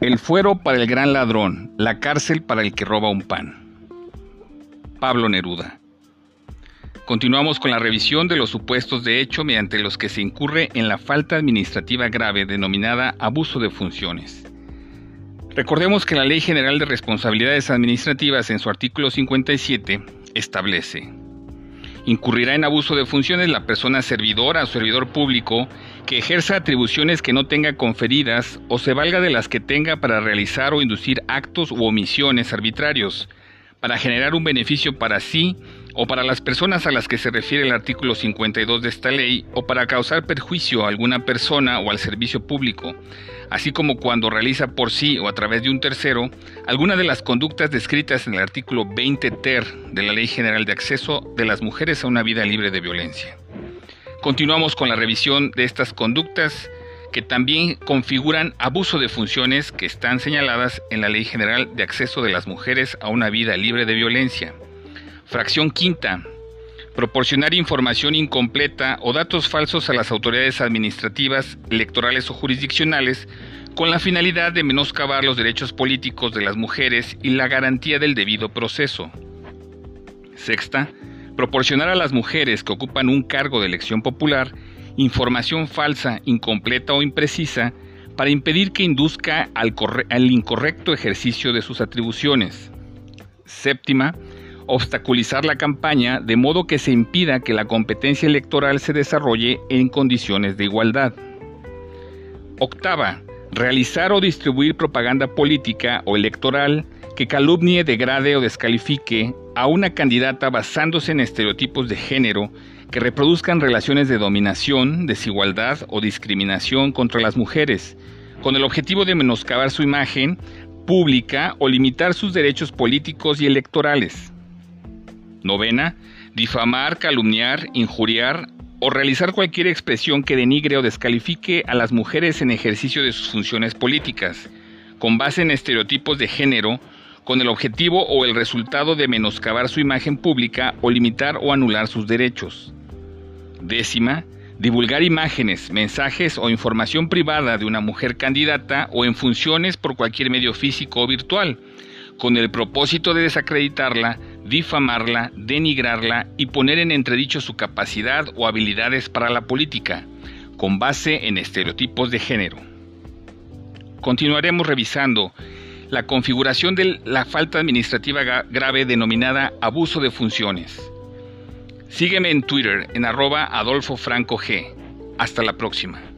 El fuero para el gran ladrón, la cárcel para el que roba un pan. Pablo Neruda. Continuamos con la revisión de los supuestos de hecho mediante los que se incurre en la falta administrativa grave denominada abuso de funciones. Recordemos que la Ley General de Responsabilidades Administrativas en su artículo 57 establece Incurrirá en abuso de funciones la persona servidora o servidor público que ejerza atribuciones que no tenga conferidas o se valga de las que tenga para realizar o inducir actos u omisiones arbitrarios, para generar un beneficio para sí o para las personas a las que se refiere el artículo 52 de esta ley o para causar perjuicio a alguna persona o al servicio público, así como cuando realiza por sí o a través de un tercero alguna de las conductas descritas en el artículo 20 ter de la Ley General de Acceso de las Mujeres a una vida libre de violencia. Continuamos con la revisión de estas conductas que también configuran abuso de funciones que están señaladas en la Ley General de Acceso de las Mujeres a una vida libre de violencia. Fracción quinta. Proporcionar información incompleta o datos falsos a las autoridades administrativas, electorales o jurisdiccionales con la finalidad de menoscabar los derechos políticos de las mujeres y la garantía del debido proceso. Sexta proporcionar a las mujeres que ocupan un cargo de elección popular información falsa, incompleta o imprecisa para impedir que induzca al, al, incorrecto ejercicio de sus atribuciones. Séptima, obstaculizar la campaña de modo que se impida que la competencia electoral se desarrolle en condiciones de igualdad. Octava, realizar o distribuir propaganda política o electoral que calumnie, degrade o descalifique a una candidata basándose en estereotipos de género que reproduzcan relaciones de dominación, desigualdad o discriminación contra las mujeres, con el objetivo de menoscabar su imagen pública o limitar sus derechos políticos y electorales. Novena, difamar, calumniar, injuriar o realizar cualquier expresión que denigre o descalifique a las mujeres en ejercicio de sus funciones políticas, con base en estereotipos de género con el objetivo o el resultado de menoscabar su imagen pública o limitar o anular sus derechos. Décima, divulgar imágenes, mensajes o información privada de una mujer candidata o en funciones por cualquier medio físico o virtual, con el propósito de desacreditarla, difamarla, denigrarla y poner en entredicho su capacidad o habilidades para la política, con base en estereotipos de género. Continuaremos revisando la configuración de la falta administrativa grave denominada abuso de funciones. Sígueme en Twitter en arroba Adolfo Franco G. Hasta la próxima.